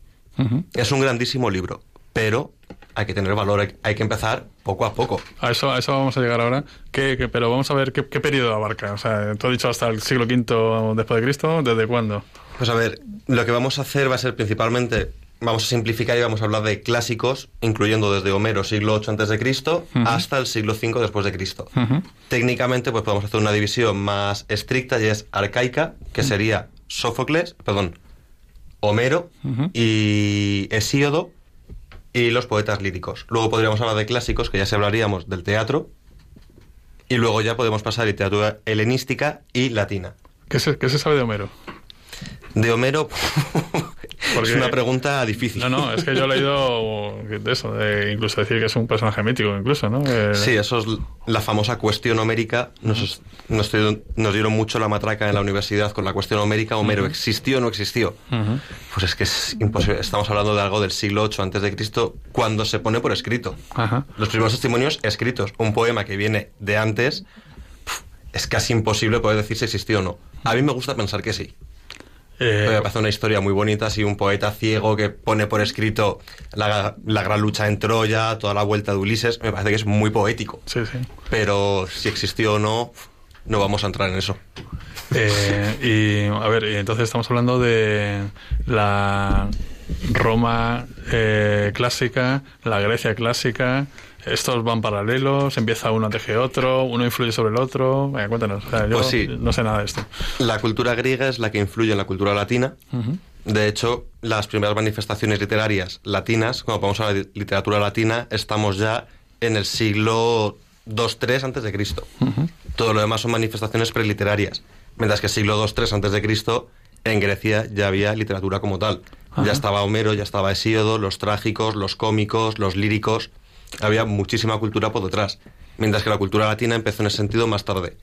Es un grandísimo libro, pero hay que tener valor, hay, hay que empezar poco a poco. A eso, a eso vamos a llegar ahora. ¿Qué, qué- pero vamos a ver qué, qué periodo abarca. O sea, tú has dicho hasta el siglo V después de Cristo. ¿Desde cuándo? Pues a ver, lo que vamos a hacer va a ser principalmente, vamos a simplificar y vamos a hablar de clásicos, incluyendo desde Homero, siglo VIII antes de Cristo, hasta el siglo V después de Cristo. Técnicamente, pues podemos hacer una división más estricta y es arcaica, que sería Sófocles, perdón, Homero y Hesíodo y los poetas líricos. Luego podríamos hablar de clásicos, que ya se hablaríamos del teatro, y luego ya podemos pasar a literatura helenística y latina. ¿Qué se, qué se sabe de Homero? De Homero, Porque- Es una pregunta difícil. No, no, es que yo he leído de eso, de incluso decir que es un personaje mítico, incluso, ¿no? Que- Sí, eso es la famosa cuestión homérica. Nos, nos, dieron, nos dieron mucho la matraca en la universidad con la cuestión homérica. Homero, ¿existió o no existió? Pues es que es imposible. Estamos hablando de algo del siglo VIII antes de Cristo, cuando se pone por escrito. Los primeros testimonios escritos. Un poema que viene de antes, es casi imposible poder decir si existió o no. A mí me gusta pensar que sí. Eh, Me parece una historia muy bonita, así un poeta ciego que pone por escrito la, la gran lucha en Troya, toda la vuelta de Ulises, me parece que es muy poético. sí, sí. Pero si existió o no, no vamos a entrar en eso. Eh, y a ver, entonces estamos hablando de la Roma eh, clásica, la Grecia clásica. Estos van paralelos, empieza uno antes que otro, uno influye sobre el otro. Venga, cuéntanos. O sea, yo Pues sí. no sé nada de esto. La cultura griega es la que influye en la cultura latina. De hecho, las primeras manifestaciones literarias latinas, cuando vamos a la li- literatura latina, estamos ya en el siglo II-III antes de Cristo. Todo lo demás son manifestaciones preliterarias. Mientras que siglo II-III antes de Cristo, en Grecia ya había literatura como tal. Ya estaba Homero, ya estaba Hesíodo, los trágicos, los cómicos, los líricos. Había muchísima cultura por detrás. Mientras que la cultura latina empezó en ese sentido más tarde.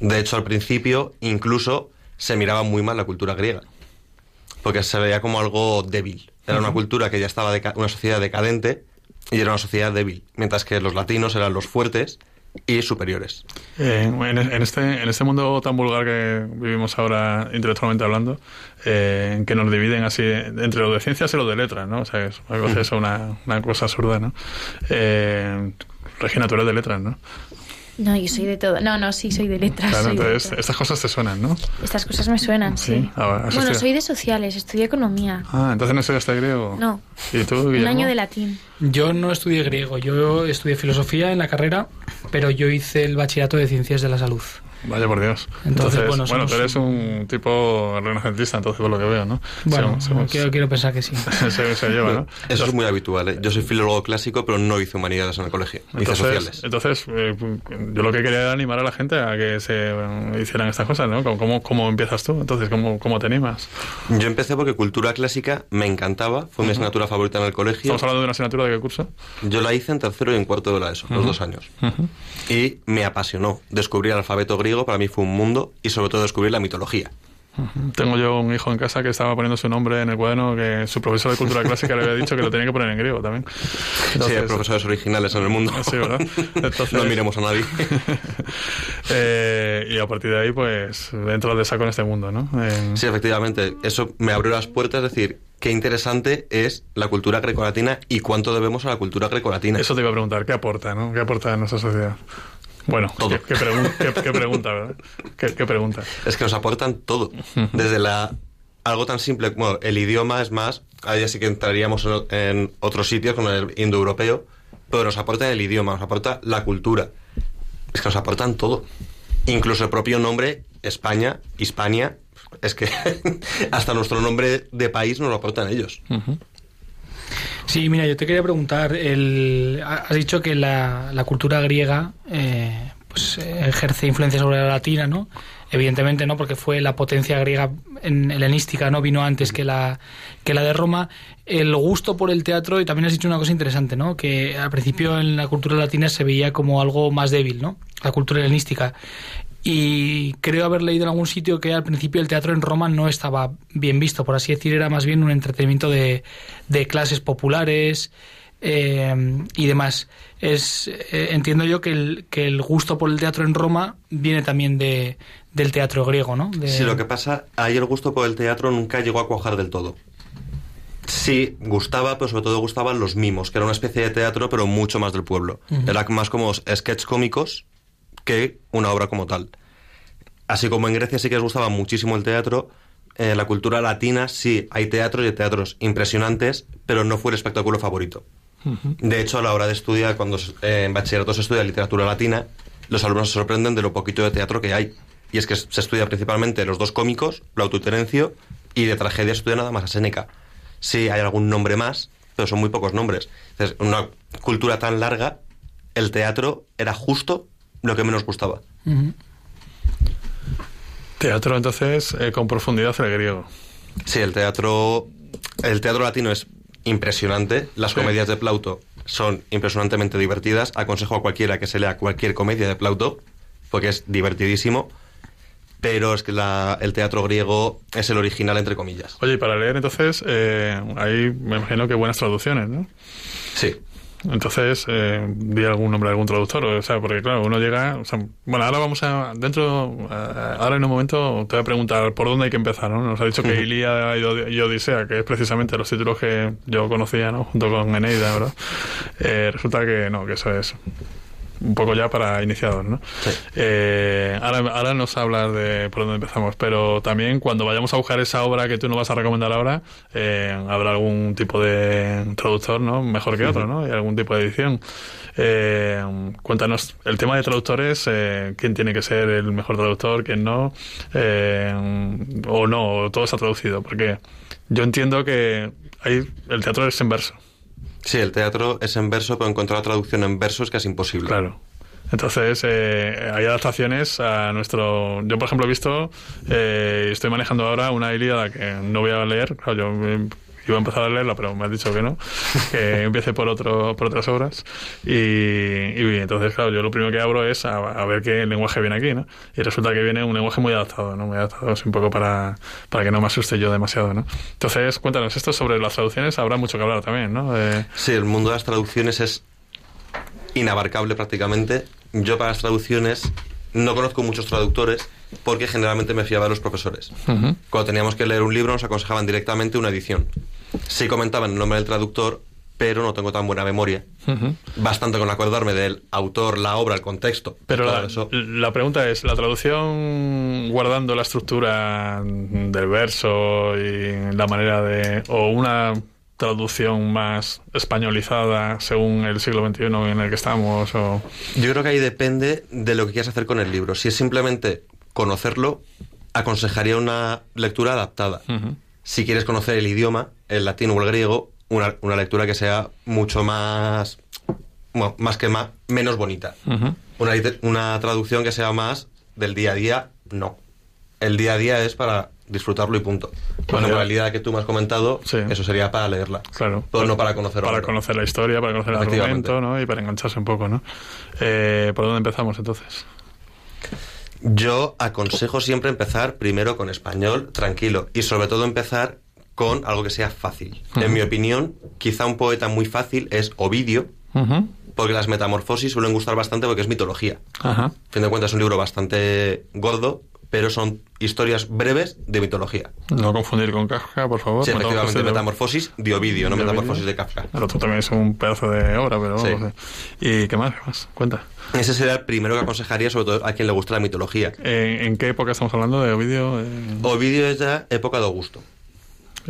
De hecho, al principio, incluso se miraba muy mal la cultura griega. Porque se veía como algo débil. Era una cultura que ya estaba, una sociedad decadente y era una sociedad débil. Mientras que los latinos eran los fuertes y superiores. Eh, en, en este, en este mundo tan vulgar que vivimos ahora, intelectualmente hablando, eh, que nos dividen así entre lo de ciencias y lo de letras, ¿no? O sea, es una cosa, eso, una, una cosa absurda, ¿no? Eh, Regina, tú eres de letras, ¿no? No, yo soy de todo. No, no, sí, soy de letras. Claro, de entonces estas cosas te suenan, ¿no? Estas cosas me suenan, Sí, sí. ah, bueno, estudiado. soy de sociales, estudié economía. Ah, entonces no estudiaste griego. No. ¿Y tú, Un año de latín. Yo no estudié griego, yo estudié filosofía en la carrera, pero yo hice el bachillerato de ciencias de la salud. Vaya por Dios. Entonces, Entonces, bueno, bueno, tú somos- eres un tipo renacentista, entonces por lo que veo, ¿no? Bueno, Se- se- quiero, quiero pensar que sí. se, se lleva, ¿no? Eso es muy habitual. ¿eh? Yo soy filólogo clásico, pero no hice humanidades en el colegio. Hice Entonces, sociales. entonces eh, yo lo que quería era animar a la gente a que se eh, hicieran estas cosas, ¿no? ¿Cómo, cómo, empiezas tú? Entonces, ¿cómo, ¿cómo te animas? Yo empecé porque cultura clásica me encantaba, fue mi asignatura favorita en el colegio. Estamos hablando de una asignatura de qué curso. Yo la hice en tercero y en cuarto de la ESO, los dos años. Y me apasionó. Descubrir el alfabeto griego para mí fue un mundo y sobre todo descubrir la mitología. Tengo yo un hijo en casa que estaba poniendo su nombre en el cuaderno que su profesor de cultura clásica le había dicho que lo tenía que poner en griego también. sí, Entonces- hay profesores originales en el mundo. Sí, ¿verdad? Entonces- no miremos a nadie. Eh, y a partir de ahí, pues, entro de saco en este mundo, ¿no? Sí, efectivamente. Eso me abrió las puertas, es decir, qué interesante es la cultura grecolatina y cuánto debemos a la cultura grecolatina. Eso te iba a preguntar, ¿qué aporta, no? ¿Qué aporta a nuestra sociedad? Bueno, Todo. ¿qué, qué pregun- qué- qué pregunta, verdad? ¿Qué, pregunta? Es que nos aportan todo. Desde la algo tan simple como el idioma es más, ahí sí que entraríamos en, en otros sitios con el indoeuropeo, pero nos aporta el idioma, nos aporta la cultura. Es que nos aportan todo. Incluso el propio nombre España, Hispania, es que hasta nuestro nombre de país nos lo aportan ellos. Sí, mira, yo te quería preguntar, el, has dicho que la, cultura griega eh, pues, eh, ejerce influencia sobre la latina, ¿no? Evidentemente, ¿no? Porque fue la potencia griega en helenística, ¿no? Vino antes que la, que la de Roma. El gusto por el teatro, y también has dicho una cosa interesante, ¿no? Que al principio en la cultura latina se veía como algo más débil, ¿no? La cultura helenística. Y creo haber leído en algún sitio que al principio el teatro en Roma no estaba bien visto, por así decir, era más bien un entretenimiento de, de clases populares eh, y demás. Es, eh, entiendo yo que el, que el gusto por el teatro en Roma viene también de, del teatro griego, ¿no? De- Sí, lo que pasa, ahí el gusto por el teatro nunca llegó a cuajar del todo. Sí, gustaba, pero sobre todo gustaban los mimos, que era una especie de teatro, pero mucho más del pueblo. Era más como sketch cómicos que una obra como tal. Así como en Grecia sí que les gustaba muchísimo el teatro, en la cultura latina sí hay teatros y teatros impresionantes, pero no fue el espectáculo favorito. De hecho, a la hora de estudiar, cuando eh, en bachillerato se estudia literatura latina, los alumnos se sorprenden de lo poquito de teatro que hay. Y es que se estudia principalmente los dos cómicos, Plauto y Terencio, y de tragedia estudia nada más a Séneca. Sí, hay algún nombre más, pero son muy pocos nombres. Entonces, en una cultura tan larga, el teatro era justo lo que menos gustaba. Teatro, entonces, eh, con profundidad el griego. Sí, el teatro el teatro latino es impresionante. Las Sí. comedias de Plauto son impresionantemente divertidas. Aconsejo a cualquiera que se lea cualquier comedia de Plauto, porque es divertidísimo. Pero es que la- el teatro griego es el original, entre comillas. Oye, y para leer entonces, eh, hay, me imagino que buenas traducciones, ¿no? Sí. Entonces, eh, di algún nombre de algún traductor, o sea, porque claro, uno llega, o sea, bueno, ahora vamos a, dentro, eh, ahora en un momento te voy a preguntar por dónde hay que empezar, ¿no? Nos ha dicho que Od- y Odisea, que es precisamente los títulos que yo conocía, ¿no? Junto con Eneida, ¿verdad? Eh, resulta que no, que eso es un poco ya para iniciados, ¿no? Sí. Eh, ahora, ahora nos hablas de por dónde empezamos, pero también cuando vayamos a buscar esa obra que tú nos vas a recomendar ahora, eh, habrá algún tipo de traductor, ¿no? Mejor que otro, ¿no? Y algún tipo de edición. Eh, cuéntanos, el tema de traductores, eh, ¿quién tiene que ser el mejor traductor, quién no? Eh, o no, o todo está traducido, porque yo entiendo que hay, el teatro es en verso. Sí, el teatro es en verso, pero encontrar la traducción en verso es casi imposible. Claro. Entonces, eh, hay adaptaciones a nuestro... Yo, por ejemplo, he visto, eh, estoy manejando ahora una Ilíada que no voy a leer. Claro, yo eh, iba a empezar a leerla, pero me has dicho que no, que empiece por otro por otras obras. Y, y entonces, claro, yo lo primero que abro es a, a ver qué lenguaje viene aquí, ¿no? Y resulta que viene un lenguaje muy adaptado, ¿no? Muy adaptado, así un poco para, para que no me asuste yo demasiado, ¿no? Entonces, cuéntanos, esto sobre las traducciones habrá mucho que hablar también, ¿no? Eh, Sí, el mundo de las traducciones es inabarcable prácticamente. Yo para las traducciones no conozco muchos traductores porque generalmente me fiaba de los profesores. ujú. Cuando teníamos que leer un libro nos aconsejaban directamente una edición. Sí comentaban el nombre del traductor, pero no tengo tan buena memoria. Ujú. Bastante con acordarme del autor, la obra, el contexto. Pero la, eso. la pregunta es, ¿la traducción guardando la estructura del verso y la manera de... o una traducción más españolizada según el siglo XXI en el que estamos? O... Yo creo que ahí depende de lo que quieras hacer con el libro. Si es simplemente conocerlo, aconsejaría una lectura adaptada. Si quieres conocer el idioma, el latín o el griego, una, una lectura que sea mucho más, bueno, más que más, menos bonita. Una, una traducción que sea más del día a día, no. El día a día es para disfrutarlo y punto. Ejemplo, la Ilíada que tú me has comentado, Sí. eso sería para leerla. Claro. Pero no para conocer Para conocer la historia, para conocer el argumento, ¿no? Y para engancharse un poco, ¿no? Eh, ¿Por dónde empezamos entonces? Yo aconsejo siempre empezar primero con español, tranquilo, y sobre todo empezar con algo que sea fácil. En mi opinión, quizá un poeta muy fácil es Ovidio, porque las metamorfosis suelen gustar bastante porque es mitología. Ajá. A fin de cuentas es un libro bastante gordo, pero son historias breves de mitología. No confundir con Kafka, por favor. Sí, efectivamente, Metamorfosis de Ovidio, no de metamorfosis Ovidio. de Kafka. El otro también es un pedazo de obra, pero Sí. vamos. eh. ¿Y qué más? ¿Qué más? Cuenta. Ese sería el primero que aconsejaría, sobre todo a quien le gusta la mitología. ¿En, en qué época estamos hablando de Ovidio? Eh, Ovidio es ya época de Augusto.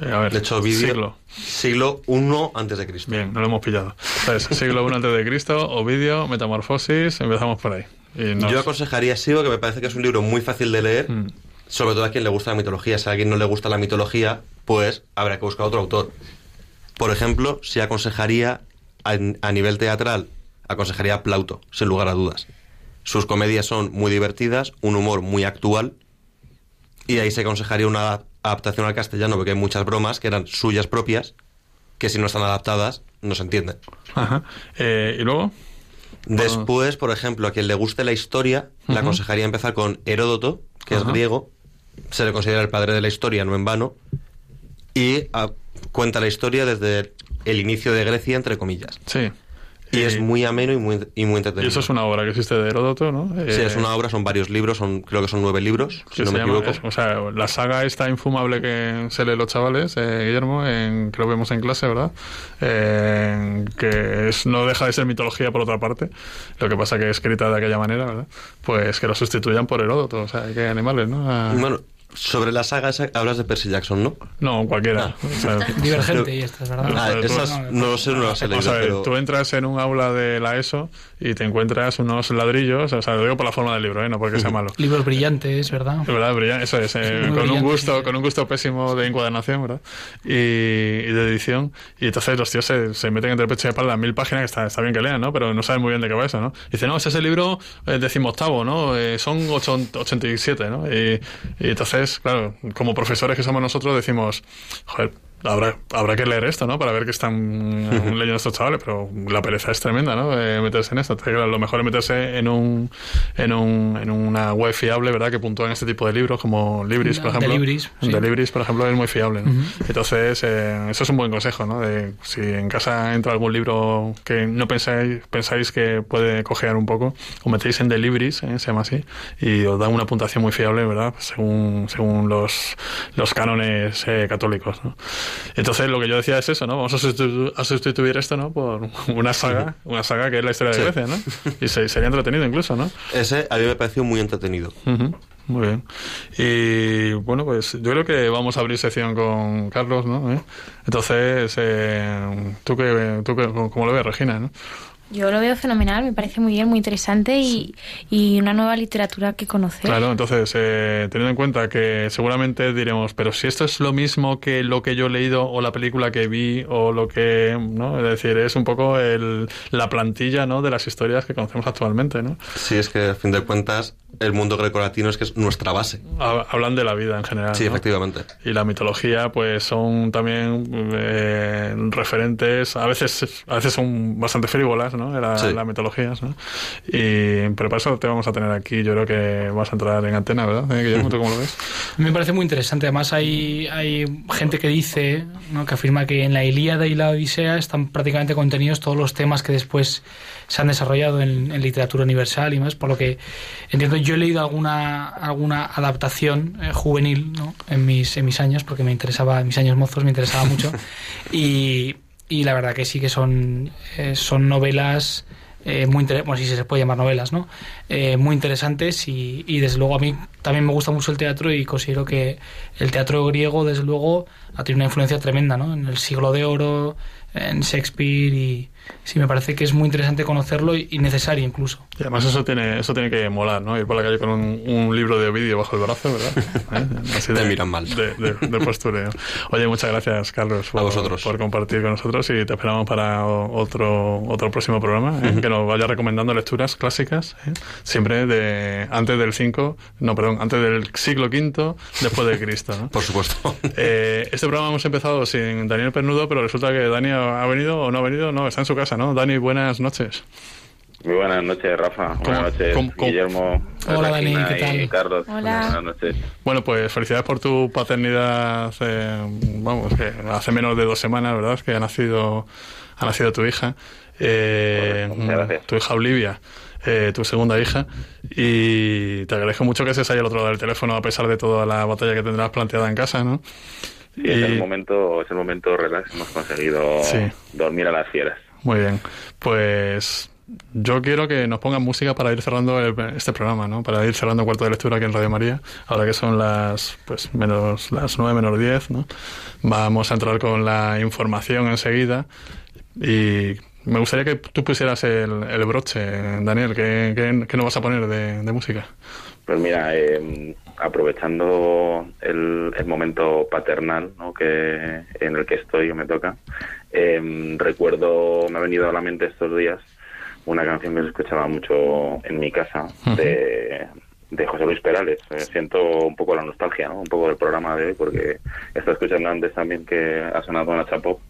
Eh, a ver, De hecho, Ovidio... siglo. Siglo I antes de Cristo. Bien, no lo hemos pillado. Entonces, siglo I antes de Cristo, Ovidio, Metamorfosis, empezamos por ahí. Y nos- Yo aconsejaría sí, porque me parece que es un libro muy fácil de leer, Mm. sobre todo a quien le gusta la mitología. Si a alguien no le gusta la mitología, pues habrá que buscar otro autor. Por ejemplo, si aconsejaría a, a nivel teatral, aconsejaría a Plauto, sin lugar a dudas. Sus comedias son muy divertidas, un humor muy actual, y ahí se aconsejaría una adaptación al castellano, porque hay muchas bromas que eran suyas propias, que si no están adaptadas, no se entienden. Ajá. Eh, ¿Y luego? Después, por ejemplo, a quien le guste la historia, le Ujú. aconsejaría empezar con Heródoto, que es griego, se le considera el padre de la historia, no en vano, y ah, cuenta la historia desde el inicio de Grecia, entre comillas. Sí. Y Eh, es muy ameno y muy, y muy Y entretenido. eso es una obra que existe de Heródoto, ¿no? Sí, Eh, es una obra, son varios libros, son creo que son nueve libros, si no me llama- equivoco. es- o sea, la saga esta infumable que se lee los chavales, eh, Guillermo, en, que lo vemos en clase, ¿verdad? Eh, que es, no deja de ser mitología por otra parte, lo que pasa que es escrita de aquella manera, ¿verdad? Pues que lo sustituyan por Heródoto, o sea, hay que animales, ¿no? A- Bueno, sobre la saga esa hablas de Percy Jackson, ¿no? no, cualquiera. Ah. O sea, Divergente y estas, ¿verdad? Ah, esas no lo sé, no las he leído, a ver, pero... tú entras en un aula de la ESO y te encuentras unos ladrillos, o sea, lo digo por la forma del libro, ¿eh? no porque sea malo. Libros brillantes, ¿verdad? Es verdad, brillante, eso es, eh, con un gusto, sí. con un gusto pésimo de encuadernación, ¿verdad? Y, y de edición. Y entonces los tíos se, se meten entre pecho y espalda mil páginas, que está, está bien que lean, ¿no? Pero no saben muy bien de qué va eso, ¿no? Y dicen, no, ese es el libro eh, decimoctavo, ¿no? Eh, son ocho- 87, ¿no? Y, y entonces, claro, como profesores que somos nosotros, decimos, joder, Habrá, habrá que leer esto, ¿no? Para ver qué están leyendo estos chavales, pero la pereza es tremenda, ¿no? Eh, meterse en esto. Lo mejor es meterse en un, en un en una web fiable, ¿verdad? Que puntúan este tipo de libros, como Libris, por De ejemplo. Libris, sí. De Libris, por ejemplo, es muy fiable, ¿no? Entonces, eh, eso es un buen consejo, ¿no? De si en casa entra algún libro que no pensáis, pensáis que puede cojear un poco, os metéis en The Libris, ¿eh? se llama así, y os da una puntuación muy fiable, ¿verdad? Según, según los, los cánones eh, católicos, ¿no? Entonces, lo que yo decía es eso, ¿no? Vamos a sustitu- a sustituir esto, ¿no? Por una saga, una saga que es la historia de. Grecia, ¿no? Y se- sería entretenido incluso, ¿no? Ese a mí me pareció muy entretenido. Muy bien. Y bueno, pues yo creo que vamos a abrir sección con Carlos, ¿no? ¿Eh? Entonces, eh, ¿tú, qué, tú qué- cómo lo ves, Regina? ¿no? Yo lo veo fenomenal, me parece muy bien, muy interesante y, y una nueva literatura que conocer. Claro, entonces, eh, teniendo en cuenta que seguramente diremos, pero si esto es lo mismo que lo que yo he leído o la película que vi o lo que, ¿no? Es decir, es un poco el, la plantilla, ¿no? De las historias que conocemos actualmente, ¿no? Sí, es que a fin de cuentas el mundo grecolatino es que es nuestra base. Ha- Hablan de la vida en general. Sí, ¿no? efectivamente. y la mitología pues son también eh, referentes a veces a veces son bastante frívolas no La- Sí. las mitologías ¿no? y pero para eso te vamos a tener aquí yo creo que vas a entrar en antena verdad ¿Eh, Guillermo tú cómo lo ves me parece muy interesante. Además, hay, hay gente que dice, ¿no? que afirma que en la Ilíada y la Odisea están prácticamente contenidos todos los temas que después se han desarrollado en, en literatura universal y más. Por lo que entiendo, yo he leído alguna, alguna adaptación eh, juvenil ¿no? en, mis, en mis años, porque me interesaba, en mis años mozos me interesaba mucho. y, y la verdad que sí que son, eh, son novelas eh, muy bueno, si se puede llamar novelas, ¿no? Eh, muy interesantes y, y desde luego a mí también me gusta mucho el teatro y considero que el teatro griego desde luego ha tenido una influencia tremenda, ¿no? En el siglo de oro, en Shakespeare y sí me parece que es muy interesante conocerlo y, y necesario incluso. y además eso tiene eso tiene que molar no ir por la calle con un, un libro de Ovidio bajo el brazo verdad ¿Eh? Así Te miran mal. de, de- de postureo oye muchas gracias Carlos por, A vosotros. por compartir con nosotros y te esperamos para otro otro próximo programa ¿eh? que nos vaya recomendando lecturas clásicas ¿eh? siempre de antes del 5 no perdón antes del siglo V después de Cristo ¿no? Por supuesto. Eh, este programa hemos empezado sin Daniel Pernudo, pero resulta que Dani ha ha venido o no ha venido, no, está en su casa, ¿no? Dani, buenas noches. Muy buenas noches, Rafa. ¿Cómo- Buenas noches, cómo- cómo- Guillermo. Hola, Dani, ¿qué tal? Y Carlos. Hola. Buenas noches. Bueno, pues felicidades por tu paternidad, eh, vamos, que hace menos de dos semanas, ¿verdad? Que ha nacido, ha nacido tu hija, eh, Correcto, muchas gracias. tu hija Olivia. eh, tu segunda hija y te agradezco mucho que estés ahí al otro lado del teléfono a pesar de toda la batalla que tendrás planteada en casa, ¿no? Sí, es Y- el momento, es el momento relax. Hemos conseguido Sí. dormir a las fieras. Muy bien, pues yo quiero que nos pongan música para ir cerrando el- este programa, ¿no? Para ir cerrando cuarto de lectura aquí en Radio María, ahora que son las pues menos las nueve menos diez, ¿no? Vamos a entrar con la información enseguida y me gustaría que tú pusieras el, el broche, Daniel, ¿qué, qué, qué nos vas a poner de, de música? Pues mira, eh, aprovechando el, el momento paternal ¿no? que en el que estoy o me toca, eh, recuerdo, me ha venido a la mente estos días una canción que se escuchaba mucho en mi casa de, de José Luis Perales. Eh, siento un poco la nostalgia, ¿no? un poco del programa de hoy, porque estaba escuchando antes también que ha sonado una chapop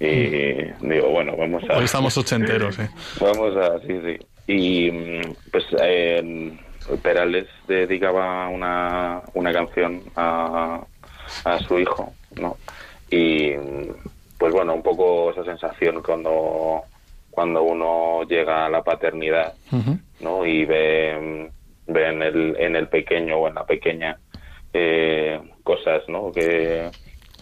y digo, bueno, vamos a... Hoy estamos ochenteros, ¿eh? Vamos a, sí, sí. Y mm, pues eh, Perales dedicaba una, una canción a, a su hijo, ¿no? Y pues bueno, un poco esa sensación cuando, cuando uno llega a la paternidad. ¿no? Y ve, ve en, el, en el pequeño o en la pequeña eh, cosas, ¿no? Que,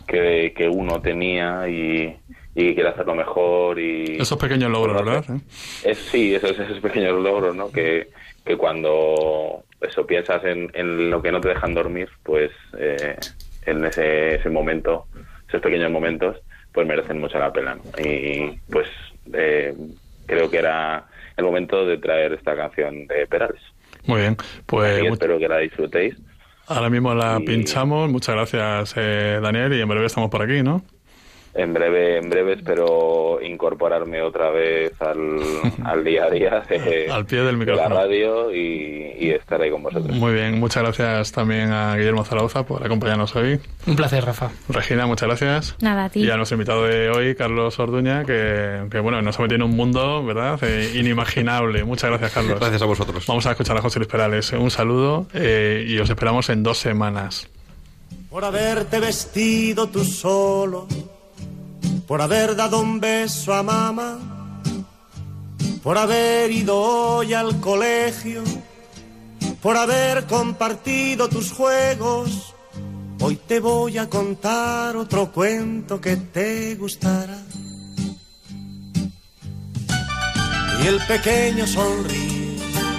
que, que uno tenía y, y quiere hacerlo mejor y Esos pequeños logros, ¿verdad? ¿Eh? es, sí, esos, esos pequeños logros, ¿no? Que, que cuando eso piensas en, en lo que no te dejan dormir, pues eh, en ese, ese momento, esos pequeños momentos, pues merecen mucho la pena. ¿no? Y pues eh, creo que era el momento de traer esta canción de Perales. Muy bien, pues espero que la disfrutéis. ahora mismo la Y- pinchamos. Muchas gracias, eh, Daniel, y en breve estamos por aquí, ¿no? En breve, en breve espero incorporarme otra vez al, al día a día de, Al pie del de la micrófono. radio y, y estar ahí con vosotros. Muy bien, muchas gracias también a Guillermo Zaragoza por acompañarnos hoy. Un placer, Rafa. Regina, muchas gracias. Nada, a ti. Y a nuestro invitado de hoy, Carlos Orduña, que, que, bueno, nos ha metido en un mundo, ¿verdad? Eh, inimaginable. Muchas gracias, Carlos. Gracias a vosotros. Vamos a escuchar a José Luis Perales. Un saludo eh, y os esperamos en dos semanas. por haberte vestido tú solo, por haber dado un beso a mamá, por haber ido hoy al colegio, por haber compartido tus juegos. Hoy te voy a contar otro cuento que te gustará. Y el pequeño sonríe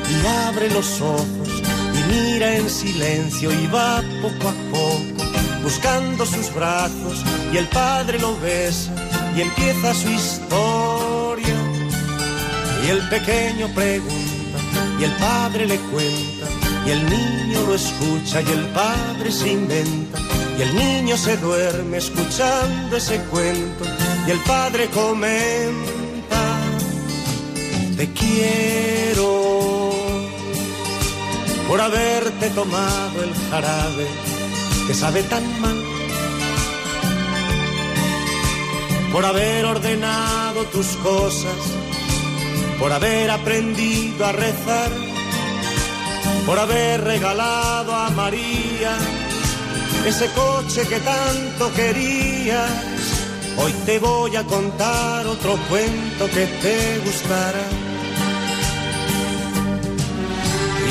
y abre los ojos y mira en silencio y va poco a poco buscando sus brazos y el padre lo besa y empieza su historia. Y el pequeño pregunta y el padre le cuenta y el niño lo escucha y el padre se inventa y el niño se duerme escuchando ese cuento y el padre comenta te quiero por haberte tomado el jarabe que sabe tan mal, por haber ordenado tus cosas, por haber aprendido a rezar, por haber regalado a María ese coche que tanto querías. Hoy te voy a contar otro cuento que te gustará.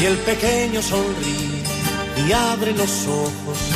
Y el pequeño sonríe y abre los ojos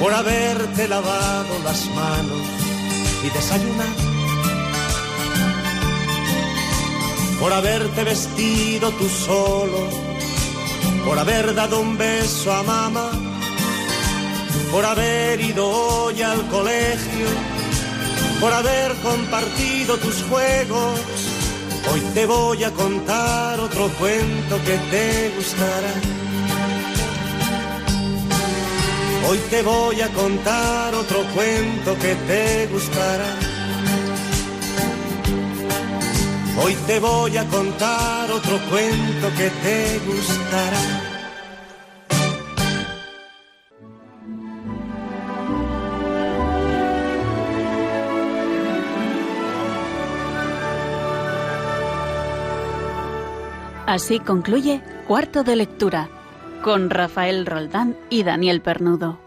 por haberte lavado las manos y desayunar, por haberte vestido tú solo, por haber dado un beso a mamá, por haber ido hoy al colegio, por haber compartido tus juegos. Hoy te voy a contar otro cuento que te gustará. Hoy te voy a contar otro cuento que te gustará. Hoy te voy a contar otro cuento que te gustará. Así concluye Cuarto de Lectura con Rafael Roldán y Daniel Pernudo.